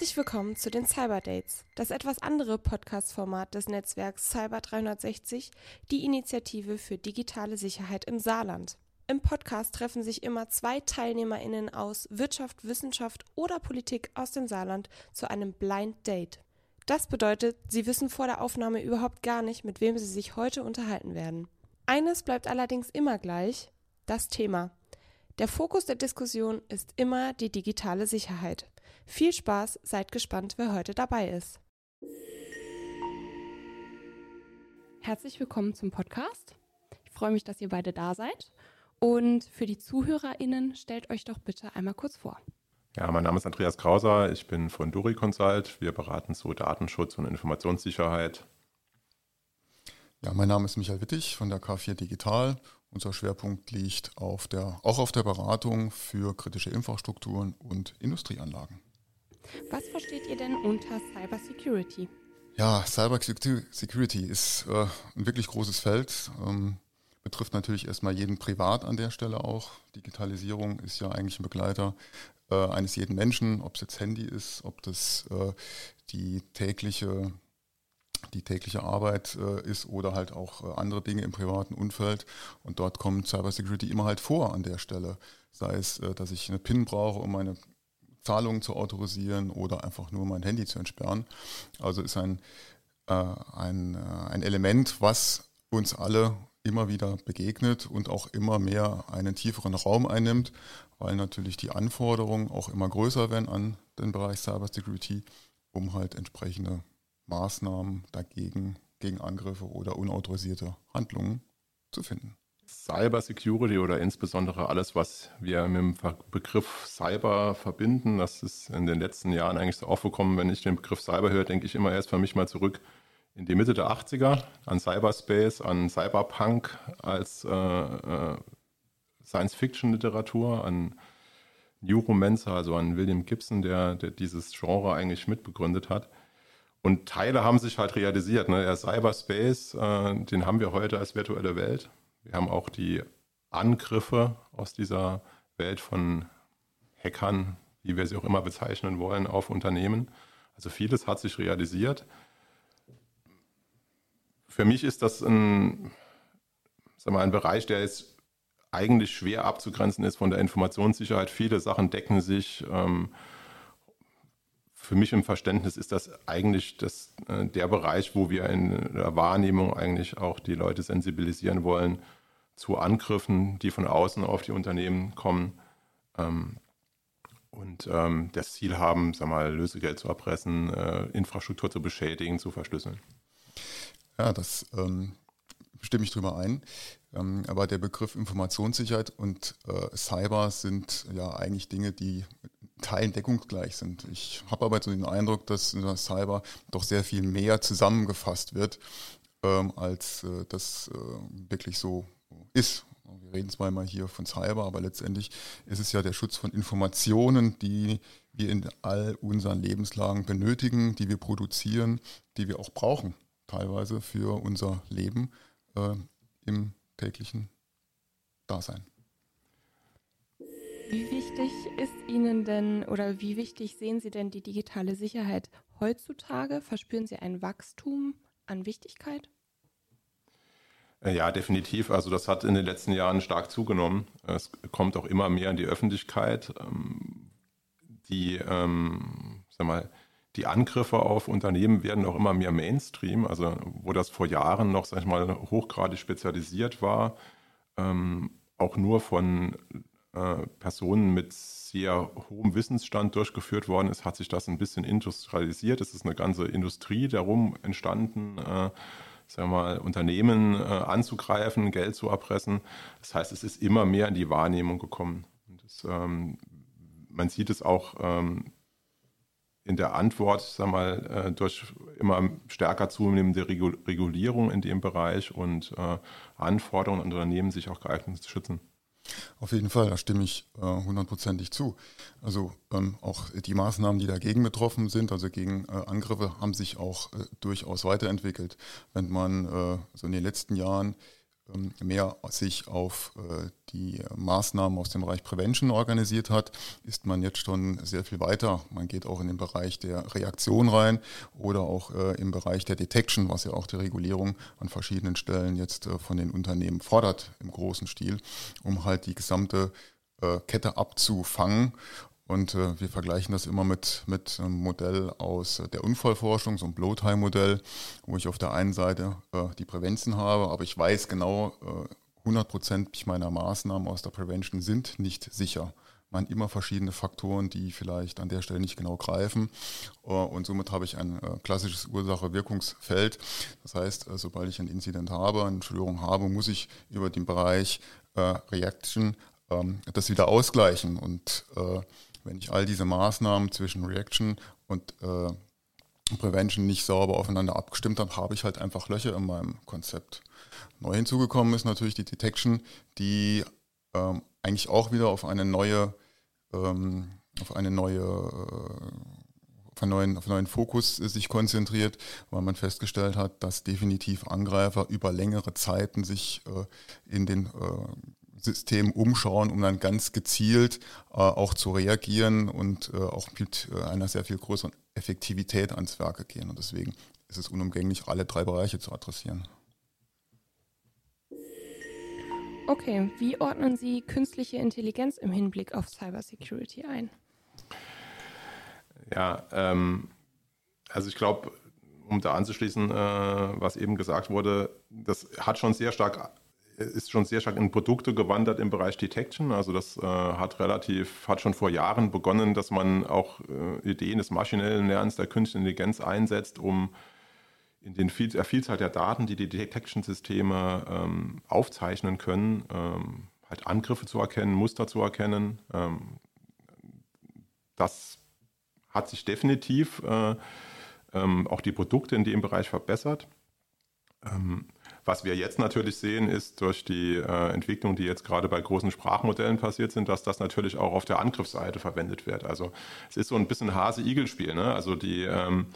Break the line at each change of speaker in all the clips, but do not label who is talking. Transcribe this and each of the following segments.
Herzlich willkommen zu den Cyber Dates, das etwas andere Podcast-Format des Netzwerks Cyber 360, die Initiative für digitale Sicherheit im Saarland. Im Podcast treffen sich immer zwei TeilnehmerInnen aus Wirtschaft, Wissenschaft oder Politik aus dem Saarland zu einem Blind Date. Das bedeutet, sie wissen vor der Aufnahme überhaupt gar nicht, mit wem sie sich heute unterhalten werden. Eines bleibt allerdings immer gleich, das Thema. Der Fokus der Diskussion ist immer die digitale Sicherheit. Viel Spaß, seid gespannt, wer heute dabei ist. Herzlich willkommen zum Podcast. Ich freue mich, dass ihr beide da seid. Und für die ZuhörerInnen, stellt euch doch bitte einmal kurz vor.
Ja, mein Name ist Andreas Krauser, ich bin von Duri Consult. Wir beraten zu Datenschutz und Informationssicherheit.
Ja, mein Name ist Michael Wittig von der K4 Digital. Unser Schwerpunkt liegt auf der, auch auf der Beratung für kritische Infrastrukturen und Industrieanlagen.
Was versteht ihr denn unter Cyber Security?
Ja, Cyber Security ist äh, ein wirklich großes Feld. Ähm, betrifft natürlich erstmal jeden privat an der Stelle auch. Digitalisierung ist ja eigentlich ein Begleiter äh, eines jeden Menschen, ob es jetzt Handy ist, ob das äh, die tägliche die tägliche Arbeit äh, ist oder halt auch äh, andere Dinge im privaten Umfeld. Und dort kommt Cybersecurity immer halt vor an der Stelle. Sei es, äh, dass ich eine PIN brauche, um meine Zahlungen zu autorisieren oder einfach nur mein Handy zu entsperren. Also ist ein, äh, ein, äh, ein Element, was uns alle immer wieder begegnet und auch immer mehr einen tieferen Raum einnimmt, weil natürlich die Anforderungen auch immer größer werden an den Bereich Cybersecurity, um halt entsprechende Maßnahmen dagegen, gegen Angriffe oder unautorisierte Handlungen zu finden.
Cyber Security oder insbesondere alles, was wir mit dem Begriff Cyber verbinden, das ist in den letzten Jahren eigentlich so aufgekommen. Wenn ich den Begriff Cyber höre, denke ich immer erst für mich mal zurück in die Mitte der 80er, an Cyberspace, an Cyberpunk als äh, äh, Science-Fiction-Literatur, an Neuromancer, also an William Gibson, der, der dieses Genre eigentlich mitbegründet hat. Und Teile haben sich halt realisiert. Ne? Der Cyberspace, äh, den haben wir heute als virtuelle Welt. Wir haben auch die Angriffe aus dieser Welt von Hackern, wie wir sie auch immer bezeichnen wollen, auf Unternehmen. Also vieles hat sich realisiert. Für mich ist das ein, sag mal, ein Bereich, der jetzt eigentlich schwer abzugrenzen ist von der Informationssicherheit. Viele Sachen decken sich. Ähm, für mich im Verständnis ist das eigentlich das, äh, der Bereich, wo wir in der Wahrnehmung eigentlich auch die Leute sensibilisieren wollen zu Angriffen, die von außen auf die Unternehmen kommen ähm, und ähm, das Ziel haben, sag mal, Lösegeld zu erpressen, äh, Infrastruktur zu beschädigen, zu verschlüsseln.
Ja, das ähm, stimme ich drüber ein. Ähm, aber der Begriff Informationssicherheit und äh, Cyber sind ja eigentlich Dinge, die Teilen deckungsgleich sind. Ich habe aber so den Eindruck, dass in der Cyber doch sehr viel mehr zusammengefasst wird, ähm, als äh, das äh, wirklich so ist. Wir reden immer hier von Cyber, aber letztendlich ist es ja der Schutz von Informationen, die wir in all unseren Lebenslagen benötigen, die wir produzieren, die wir auch brauchen, teilweise für unser Leben äh, im täglichen Dasein.
Wie wichtig ist Ihnen denn oder wie wichtig sehen Sie denn die digitale Sicherheit heutzutage? Verspüren Sie ein Wachstum an Wichtigkeit?
Äh, ja, definitiv. Also das hat in den letzten Jahren stark zugenommen. Es kommt auch immer mehr in die Öffentlichkeit. Ähm, die, ähm, sag mal, die Angriffe auf Unternehmen werden auch immer mehr Mainstream. Also wo das vor Jahren noch, sag ich mal, hochgradig spezialisiert war, ähm, auch nur von äh, Personen mit sehr hohem Wissensstand durchgeführt worden ist, hat sich das ein bisschen industrialisiert. Es ist eine ganze Industrie darum entstanden, äh, sagen wir mal, Unternehmen äh, anzugreifen, Geld zu erpressen. Das heißt, es ist immer mehr in die Wahrnehmung gekommen. Das, ähm, man sieht es auch ähm, in der Antwort, sagen wir mal, äh, durch immer stärker zunehmende Regulierung in dem Bereich und äh, Anforderungen an Unternehmen, sich auch geeignet zu schützen.
Auf jeden Fall, da stimme ich äh, hundertprozentig zu. Also ähm, auch die Maßnahmen, die dagegen betroffen sind, also gegen äh, Angriffe, haben sich auch äh, durchaus weiterentwickelt. Wenn man äh, so in den letzten Jahren mehr sich auf äh, die Maßnahmen aus dem Bereich Prevention organisiert hat, ist man jetzt schon sehr viel weiter. Man geht auch in den Bereich der Reaktion rein oder auch äh, im Bereich der Detection, was ja auch die Regulierung an verschiedenen Stellen jetzt äh, von den Unternehmen fordert im großen Stil, um halt die gesamte Kette abzufangen und äh, wir vergleichen das immer mit, mit einem Modell aus der Unfallforschung, so ein Blow-Time-Modell, wo ich auf der einen Seite äh, die Prävenzen habe, aber ich weiß genau, äh, 100 Prozent meiner Maßnahmen aus der Prevention sind nicht sicher. Man immer verschiedene Faktoren, die vielleicht an der Stelle nicht genau greifen. Äh, und somit habe ich ein äh, klassisches Ursache-Wirkungsfeld. Das heißt, äh, sobald ich ein Inzident habe, eine Störung habe, muss ich über den Bereich Reaction ähm, das wieder ausgleichen. Und wenn ich all diese Maßnahmen zwischen Reaction und äh, Prevention nicht sauber aufeinander abgestimmt habe, habe ich halt einfach Löcher in meinem Konzept. Neu hinzugekommen ist natürlich die Detection, die ähm, eigentlich auch wieder auf eine neue, ähm, auf eine neue, äh, auf einen neuen, auf einen neuen Fokus sich konzentriert, weil man festgestellt hat, dass definitiv Angreifer über längere Zeiten sich äh, in den äh, System umschauen, um dann ganz gezielt äh, auch zu reagieren und äh, auch mit äh, einer sehr viel größeren Effektivität ans Werke gehen. Und deswegen ist es unumgänglich, alle drei Bereiche zu adressieren.
Okay, wie ordnen Sie künstliche Intelligenz im Hinblick auf Cybersecurity ein?
Ja, ähm, also ich glaube, um da anzuschließen, äh, was eben gesagt wurde, das hat schon sehr stark ist schon sehr stark in Produkte gewandert im Bereich Detection. Also das äh, hat relativ, hat schon vor Jahren begonnen, dass man auch äh, Ideen des maschinellen Lernens der künstlichen Intelligenz einsetzt, um in den Viel der Vielzahl der Daten, die die Detection-Systeme ähm, aufzeichnen können, ähm, halt Angriffe zu erkennen, Muster zu erkennen. Ähm, das hat sich definitiv äh, ähm, auch die Produkte in dem Bereich verbessert. Was wir jetzt natürlich sehen, ist durch die äh, Entwicklung, die jetzt gerade bei großen Sprachmodellen passiert sind, dass das natürlich auch auf der Angriffsseite verwendet wird. Also es ist so ein bisschen Hase-Igel-Spiel. Ne? Also die, ähm,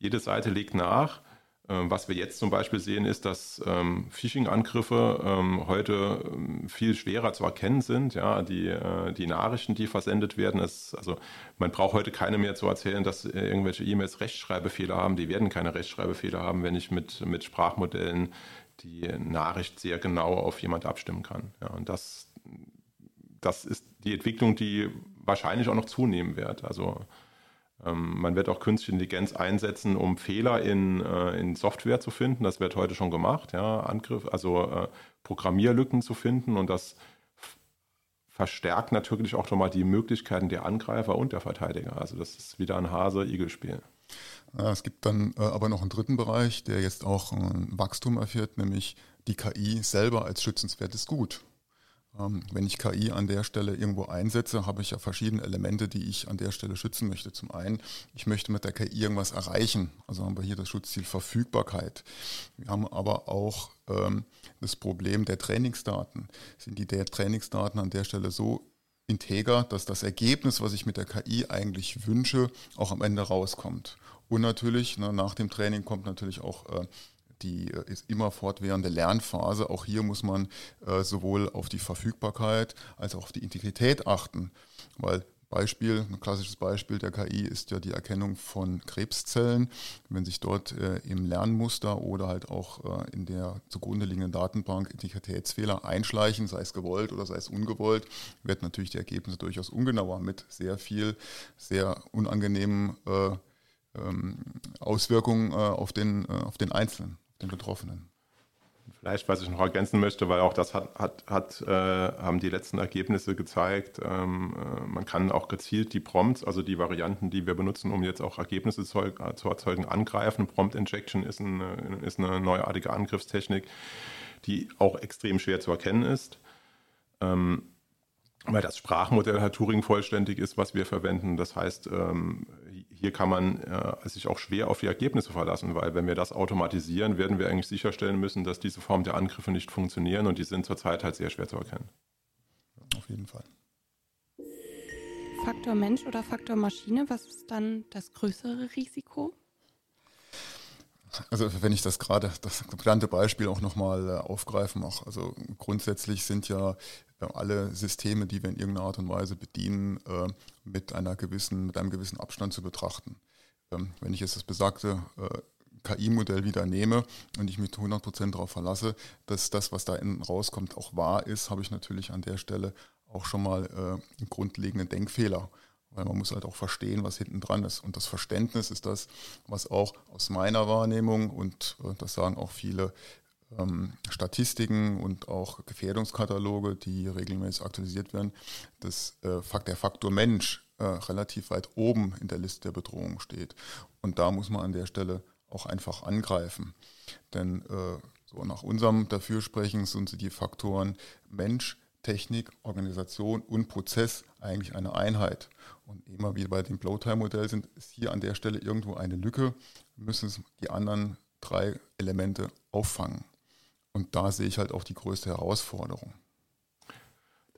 jede Seite legt nach ähm, was wir jetzt zum Beispiel sehen, ist, dass ähm, Phishing-Angriffe ähm, heute ähm, viel schwerer zu erkennen sind. Ja, die, äh, die Nachrichten, die versendet werden, ist, also man braucht heute keine mehr zu erzählen, dass äh, irgendwelche E-Mails Rechtschreibfehler haben. Die werden keine Rechtschreibfehler haben, wenn ich mit, mit Sprachmodellen die Nachricht sehr genau auf jemand abstimmen kann. Ja, und das, das ist die Entwicklung, die wahrscheinlich auch noch zunehmen wird. Also ähm, man wird auch künstliche Intelligenz einsetzen, um Fehler in, äh, in Software zu finden. Das wird heute schon gemacht, ja, Angriff, also äh, Programmierlücken zu finden und das verstärkt natürlich auch nochmal die Möglichkeiten der Angreifer und der Verteidiger. Also das ist wieder ein Hase-Igel-Spiel.
Es gibt dann äh, aber noch einen dritten Bereich, der jetzt auch ein Wachstum erfährt, nämlich die KI selber als schützenswertes Gut. Ähm, wenn ich KI an der Stelle irgendwo einsetze, habe ich ja verschiedene Elemente, die ich an der Stelle schützen möchte. Zum einen, ich möchte mit der KI irgendwas erreichen. Also haben wir hier das Schutzziel Verfügbarkeit. Wir haben aber auch ähm, das Problem der Trainingsdaten. Sind die der Trainingsdaten an der Stelle so integer, dass das Ergebnis, was ich mit der KI eigentlich wünsche, auch am Ende rauskommt? Und natürlich, ne, nach dem Training kommt natürlich auch äh, die äh, immer fortwährende Lernphase. Auch hier muss man äh, sowohl auf die Verfügbarkeit als auch auf die Integrität achten, weil Beispiel, ein klassisches Beispiel der KI ist ja die Erkennung von Krebszellen. Wenn sich dort äh, im Lernmuster oder halt auch äh, in der zugrunde liegenden Datenbank Integritätsfehler einschleichen, sei es gewollt oder sei es ungewollt, werden natürlich die Ergebnisse durchaus ungenauer mit sehr viel, sehr unangenehmen äh, ähm, Auswirkungen äh, auf, den, äh, auf den Einzelnen den Betroffenen.
Vielleicht, was ich noch ergänzen möchte, weil auch das hat, hat, hat äh, haben die letzten Ergebnisse gezeigt. Ähm, äh, man kann auch gezielt die Prompts, also die Varianten, die wir benutzen, um jetzt auch Ergebnisse zu, zu erzeugen, angreifen. Prompt Injection ist, ein, ist eine neuartige Angriffstechnik, die auch extrem schwer zu erkennen ist. Ähm, weil das Sprachmodell halt Turing vollständig ist, was wir verwenden. Das heißt, ähm, hier kann man äh, sich auch schwer auf die Ergebnisse verlassen, weil wenn wir das automatisieren, werden wir eigentlich sicherstellen müssen, dass diese Form der Angriffe nicht funktionieren und die sind zurzeit halt sehr schwer zu erkennen.
Auf jeden Fall.
Faktor Mensch oder Faktor Maschine, was ist dann das größere Risiko?
Also wenn ich das gerade, das bekannte Beispiel auch nochmal äh, aufgreifen mache, also grundsätzlich sind ja äh, alle Systeme, die wir in irgendeiner Art und Weise bedienen, äh, mit einer gewissen, mit einem gewissen Abstand zu betrachten. Ähm, wenn ich jetzt das besagte KI-Modell wieder nehme und ich mich 100% darauf verlasse, dass das, was da innen rauskommt, auch wahr ist, habe ich natürlich an der Stelle auch schon mal einen grundlegenden Denkfehler weil man muss halt auch verstehen, was hinten dran ist. Und das Verständnis ist das, was auch aus meiner Wahrnehmung und äh, das sagen auch viele ähm, Statistiken und auch Gefährdungskataloge, die regelmäßig aktualisiert werden, dass äh, der Faktor Mensch äh, relativ weit oben in der Liste der Bedrohung steht. Und da muss man an der Stelle auch einfach angreifen. Denn so nach unserem Dafürsprechen sind die Faktoren Mensch, Technik, Organisation und Prozess eigentlich eine Einheit. Und immer wie bei dem Blowtime-Modell sind, ist hier an der Stelle irgendwo eine Lücke, müssen die anderen drei Elemente auffangen. Und da sehe ich halt auch die größte Herausforderung.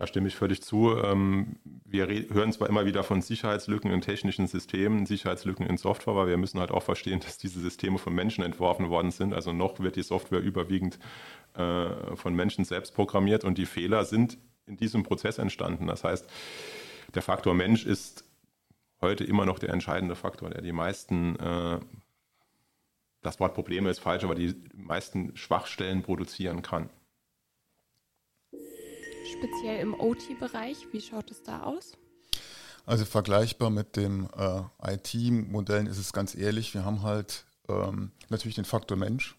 Da stimme ich völlig zu. Ähm, wir hören zwar immer wieder von Sicherheitslücken in technischen Systemen, Sicherheitslücken in Software, aber wir müssen halt auch verstehen, dass diese Systeme von Menschen entworfen worden sind. Also noch wird die Software überwiegend äh, von Menschen selbst programmiert und die Fehler sind in diesem Prozess entstanden. Das heißt, der Faktor Mensch ist heute immer noch der entscheidende Faktor, der die meisten, äh, das Wort Probleme ist falsch, aber die meisten Schwachstellen produzieren kann
speziell im OT-Bereich. Wie schaut es da aus?
Also vergleichbar mit dem äh, IT-Modellen ist es ganz ehrlich, wir haben halt ähm, natürlich den Faktor Mensch.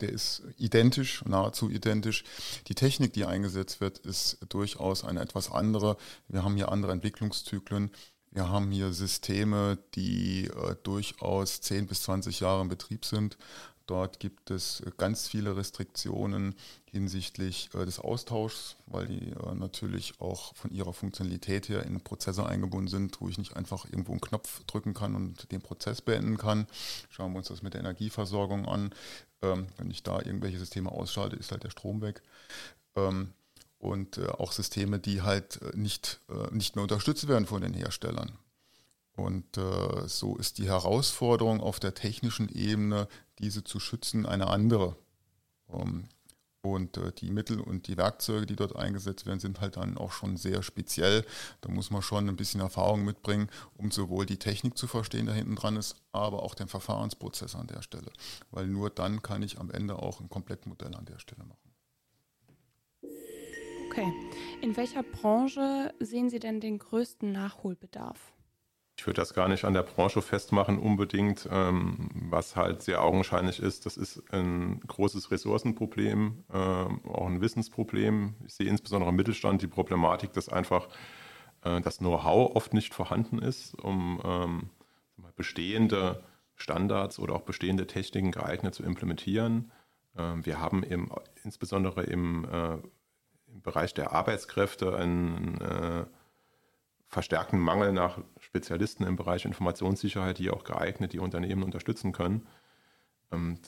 Der ist identisch, nahezu identisch. Die Technik, die eingesetzt wird, ist durchaus eine etwas andere. Wir haben hier andere Entwicklungszyklen. Wir haben hier Systeme, die äh, durchaus 10 bis 20 Jahre im Betrieb sind. Dort gibt es äh, ganz viele Restriktionen hinsichtlich äh, des Austauschs, weil die äh, natürlich auch von ihrer Funktionalität her in Prozesse eingebunden sind, wo ich nicht einfach irgendwo einen Knopf drücken kann und den Prozess beenden kann. Schauen wir uns das mit der Energieversorgung an. Ähm, wenn ich da irgendwelche Systeme ausschalte, ist halt der Strom weg. Ähm, und auch Systeme, die halt nicht, nicht mehr unterstützt werden von den Herstellern. Und äh, so ist die Herausforderung auf der technischen Ebene, diese zu schützen, eine andere. Um, und äh, die Mittel und die Werkzeuge, die dort eingesetzt werden, sind halt dann auch schon sehr speziell. Da muss man schon ein bisschen Erfahrung mitbringen, um sowohl die Technik zu verstehen, der hinten dran ist, aber auch den Verfahrensprozess an der Stelle. Weil nur dann kann ich am Ende auch ein Komplettmodell an der Stelle machen.
Okay. In welcher Branche sehen Sie denn den größten Nachholbedarf?
Ich würde das gar nicht an der Branche festmachen unbedingt. Ähm, was halt sehr augenscheinlich ist, das ist ein großes Ressourcenproblem, äh, auch ein Wissensproblem. Ich sehe insbesondere im Mittelstand die Problematik, dass einfach äh, das Know-how oft nicht vorhanden ist, um ähm, bestehende Standards oder auch bestehende Techniken geeignet zu implementieren. Ähm, wir haben im, insbesondere im, äh, im Bereich der Arbeitskräfte ein äh, verstärkten Mangel nach Spezialisten im Bereich Informationssicherheit, die auch geeignet die Unternehmen unterstützen können. Ähm,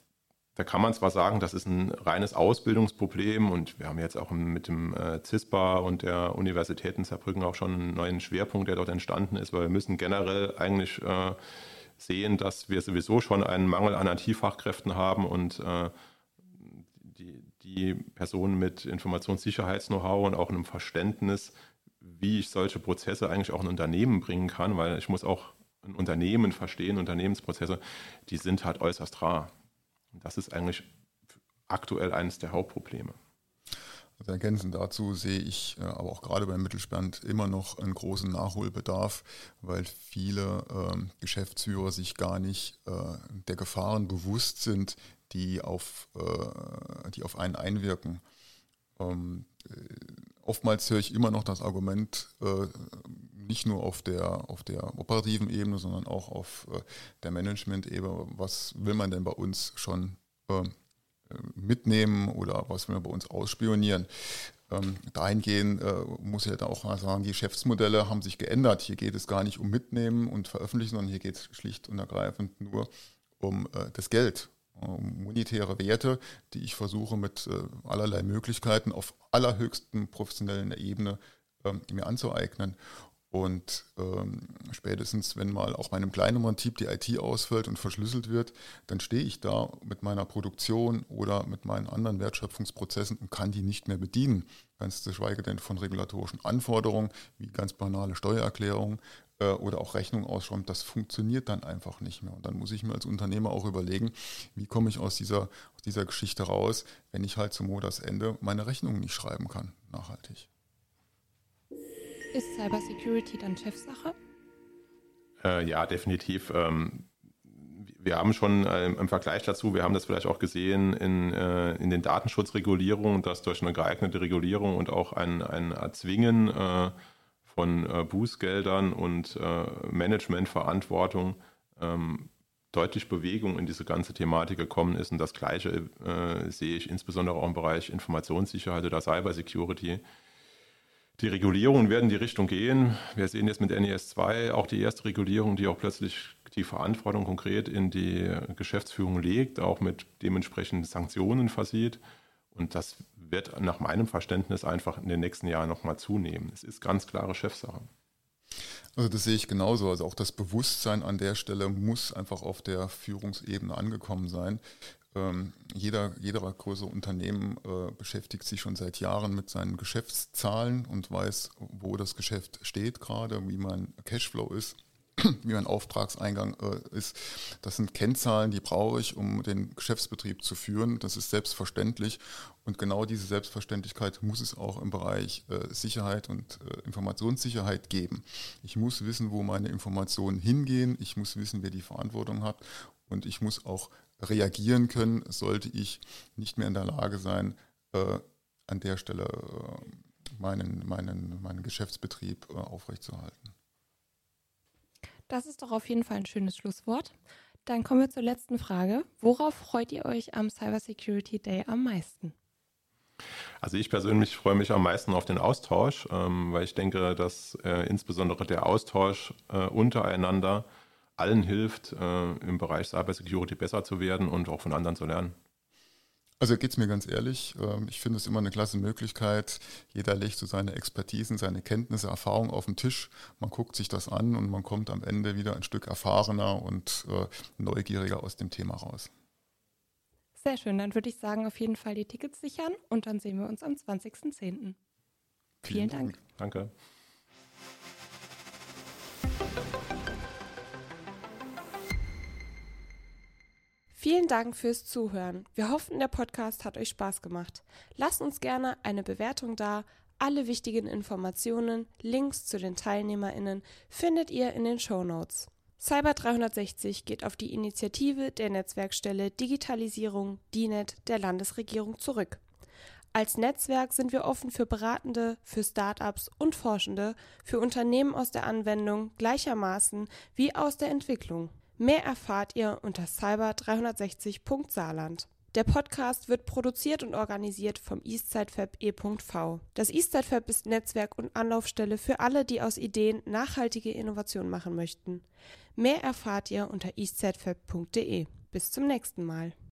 da kann man zwar sagen, das ist ein reines Ausbildungsproblem und wir haben jetzt auch mit dem äh, CISPA und der Universität in Saarbrücken auch schon einen neuen Schwerpunkt, der dort entstanden ist, weil wir müssen generell eigentlich äh, sehen, dass wir sowieso schon einen Mangel an IT-Fachkräften haben und äh, die, die Personen mit Informationssicherheits-Know-how und auch einem Verständnis wie ich solche Prozesse eigentlich auch in Unternehmen bringen kann, weil ich muss auch ein Unternehmen verstehen, Unternehmensprozesse, die sind halt äußerst rar. Und das ist eigentlich aktuell eines der Hauptprobleme.
Also ergänzend dazu sehe ich äh, aber auch gerade beim Mittelstand immer noch einen großen Nachholbedarf, weil viele äh, Geschäftsführer sich gar nicht äh, der Gefahren bewusst sind, die auf, äh, die auf einen einwirken. Ähm, oftmals höre ich immer noch das Argument, äh, nicht nur auf der, auf der operativen Ebene, sondern auch auf äh, der Management-Ebene, was will man denn bei uns schon äh, mitnehmen oder was will man bei uns ausspionieren. Ähm, dahingehend äh, muss ich halt auch mal sagen, die Geschäftsmodelle haben sich geändert. Hier geht es gar nicht um Mitnehmen und Veröffentlichen, sondern hier geht es schlicht und ergreifend nur um das Geld monetäre Werte, die ich versuche mit äh, allerlei Möglichkeiten auf allerhöchsten professionellen Ebene ähm, mir anzueignen. Und ähm, spätestens, wenn mal auch meinem Kleinnummern-Typ die IT ausfällt und verschlüsselt wird, dann stehe ich da mit meiner Produktion oder mit meinen anderen Wertschöpfungsprozessen und kann die nicht mehr bedienen. Ganz zu schweige denn von regulatorischen Anforderungen, wie ganz banale Steuererklärungen äh, oder auch Rechnungen ausschreiben. Das funktioniert dann einfach nicht mehr. Und dann muss ich mir als Unternehmer auch überlegen, wie komme ich aus dieser, aus dieser Geschichte raus, wenn ich halt zum Monatsende meine Rechnungen nicht schreiben kann, nachhaltig.
Ist Cybersecurity dann Chefsache?
Äh, ja, definitiv. Ähm, wir haben schon äh, im Vergleich dazu, wir haben das vielleicht auch gesehen in, äh, in den Datenschutzregulierungen, dass durch eine geeignete Regulierung und auch ein, ein Erzwingen äh, von äh, Bußgeldern und äh, Managementverantwortung ähm, deutlich Bewegung in diese ganze Thematik gekommen ist. Und das Gleiche sehe ich insbesondere auch im Bereich Informationssicherheit oder Cybersecurity. Die Regulierungen werden die Richtung gehen. Wir sehen jetzt mit NES 2 auch die erste Regulierung, die auch plötzlich die Verantwortung konkret in die Geschäftsführung legt, auch mit dementsprechenden Sanktionen versieht. Und das wird nach meinem Verständnis einfach in den nächsten Jahren nochmal zunehmen. Es ist ganz klare Chefsache.
Also das sehe ich genauso. Also auch das Bewusstsein an der Stelle muss einfach auf der Führungsebene angekommen sein. Ähm, jeder, jeder größere Unternehmen äh, beschäftigt sich schon seit Jahren mit seinen Geschäftszahlen und weiß, wo das Geschäft steht gerade, wie mein Cashflow ist, wie mein Auftragseingang äh, ist. Das sind Kennzahlen, die brauche ich, um den Geschäftsbetrieb zu führen. Das ist selbstverständlich. Und genau diese Selbstverständlichkeit muss es auch im Bereich äh, Sicherheit und äh, Informationssicherheit geben. Ich muss wissen, wo meine Informationen hingehen. Ich muss wissen, wer die Verantwortung hat. Und ich muss auch reagieren können, sollte ich nicht mehr in der Lage sein, äh, an der Stelle äh, meinen, meinen, meinen Geschäftsbetrieb äh, aufrechtzuerhalten.
Das ist doch auf jeden Fall ein schönes Schlusswort. Dann kommen wir zur letzten Frage. Worauf freut ihr euch am Cyber Security Day am meisten?
Also ich persönlich freue mich am meisten auf den Austausch, ähm, weil ich denke, dass äh, insbesondere der Austausch äh, untereinander allen hilft, äh, im Bereich Cybersecurity besser zu werden und auch von anderen zu lernen.
Also geht es mir ganz ehrlich, ähm, ich finde es immer eine klasse Möglichkeit. Jeder legt so seine Expertisen, seine Kenntnisse, Erfahrungen auf den Tisch. Man guckt sich das an und man kommt am Ende wieder ein Stück erfahrener und äh, neugieriger aus dem Thema raus.
Sehr schön, dann würde ich sagen, auf jeden Fall die Tickets sichern und dann sehen wir uns am 20.10. Vielen, Vielen Dank.
Danke.
Vielen Dank fürs Zuhören. Wir hoffen, der Podcast hat euch Spaß gemacht. Lasst uns gerne eine Bewertung da. Alle wichtigen Informationen, Links zu den TeilnehmerInnen findet ihr in den Show Notes. Cyber 360 geht auf die Initiative der Netzwerkstelle Digitalisierung DINET der Landesregierung zurück. Als Netzwerk sind wir offen für Beratende, für Startups und Forschende, für Unternehmen aus der Anwendung gleichermaßen wie aus der Entwicklung. Mehr erfahrt ihr unter cyber360.saarland. Der Podcast wird produziert und organisiert vom Eastside Fab e.v. Das Eastside Fab ist Netzwerk und Anlaufstelle für alle, die aus Ideen nachhaltige Innovation machen möchten. Mehr erfahrt ihr unter eastsidefab.de. Bis zum nächsten Mal.